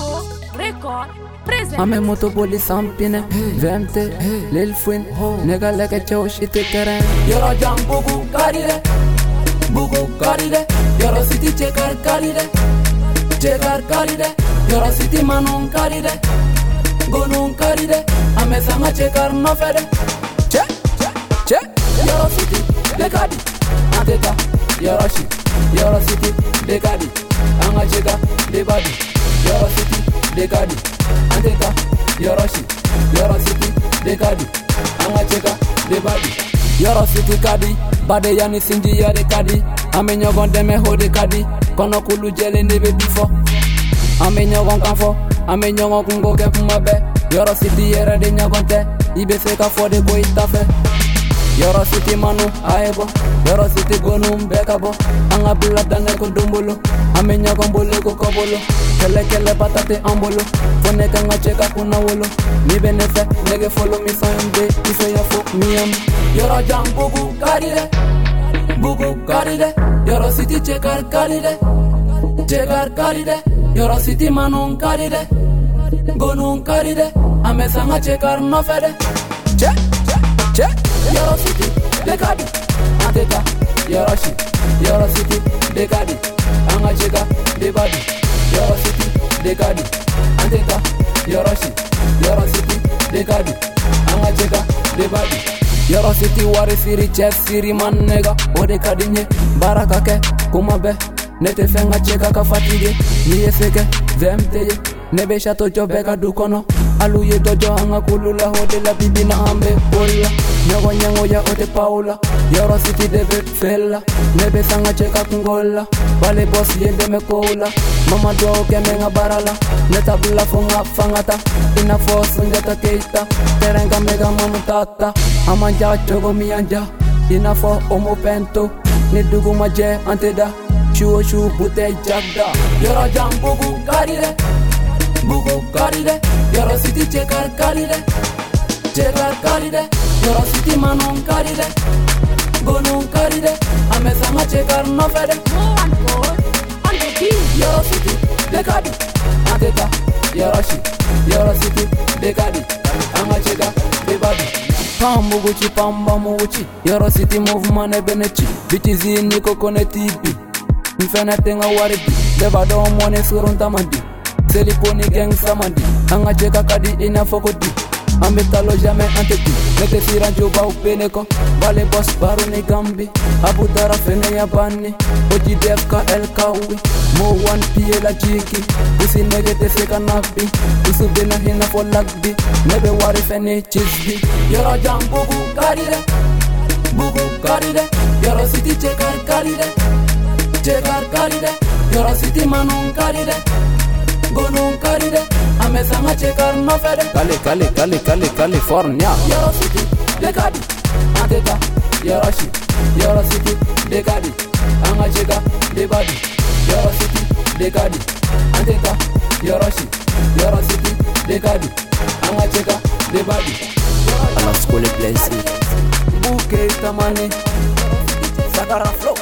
Mango Record present. Moto boli sampine VMT Lil Fuin Nigga leke chow shit terrain Yoro jam bugu karire Bugu karire. Yoro city chekar karire Chekar karire. Yoro city manun karire Gonun karire. Ame sanga chekar no fede Che Che Yoro city dekadi Ateka Yoro shit Yoro city dekadi Anga cheka debadi dekadi an tɛ taa yɔrɔ si yɔrɔ siti dekadi an ka cɛ ka debadi yɔrɔ siti ka di badeya ni sinjiya de ka di an be ɲɔgɔn dɛmɛ ho de ka di kɔnɔkulu jɛlen de be bi fɔ an be ɲɔgɔn kan fɔ an be ɲɔgɔn kungo kɛ kuma bɛɛ yɔrɔ siti yɛrɛ de ɲɔgɔn tɛ i be se ka fɔ de ko i ta fɛ Yoro city manu aebo Yoro city gonu mbeka bo Anga ko dumbulu. Ame nyogon bole ko kobolo Kele kele patate ambolo Fone kanga cheka kuna wolo Mi benefe nege follow mi sayambe Ife ya fo mi am Yoro jam bugu karire Bugu karire Yoro city chekar karire Chekar karire Yoro city manun karire Gonun karire Ame sanga chekar no fede. Che Che Your city, Dekadi, Anteka, Yoroshi, Your city, Dekadi, Angacheka, Debadi, Your city, Dekadi, Anteka, Yoroshi, Your city, Dekadi, Angacheka, Debadi. Yɔrɔ si ti wari siri cɛ siri ma nɛgɛ o de ka di n ye baara ka kɛ kuma bɛɛ ne tɛ fɛn ka cɛ ka ka fatigi n'i ye. Se kɛ vɛn tɛ ye ne bɛ sato jɔ bɛɛ ka du kɔnɔ dojo anga kulula hode la bibi na ambe. Bola Nyogo nyango ya ote paula. Yoro city debe fella. Nebe sanga cheka kungola. Wale boss ye deme koula Mama dwa oke menga barala. Neta bula fonga fangata. Ina force njata keita. Terenga mega mamutata Amanja chogo mianja Ina fo omo pento. Ni dugu maje anteda. Shuo shu bute jagda. Yoro jam bugu karire. Bugu karire city chekar karire Chekar karire Yoro city manon karire Gonun karire Ame sanga chekar no fede More and more on the beat. Yoro city dekadi Ateka Yoro shit. Yoro city dekadi Anga cheka debadi Pambuguchi pamba muguchi Yoro city movement ebenechi Bitizi niko kone tipi? Mfene tenga waridi Deba Seliponi gang samandi. Anga cheka kadi ina fokodi Ambe talo jamais anteti. Nete siranjo ba upene ko. Bale boss baru ni gambi. Abu dara fene ya bani. Oji defka el kawi. Mo one pie la jiki. Usi nege te seka nabi. Usu bina hina fo lagbi. Nebe wari fene chisbi. Yoro jam bugu karire. Bugu karire. Yoro city chekar karire. Chekar karire. Yoro city manun karire Gonun karire Ame sanga chekar no fede Kali kali kali kali California. Yoro city dekadi Ateka Yoro shit Yoro city dekadi Anga cheka debadi Yoro city dekadi Ateka Yoro shit Yoro city dekadi Anga cheka debadi Ala skole place Buke tamani Sakara flow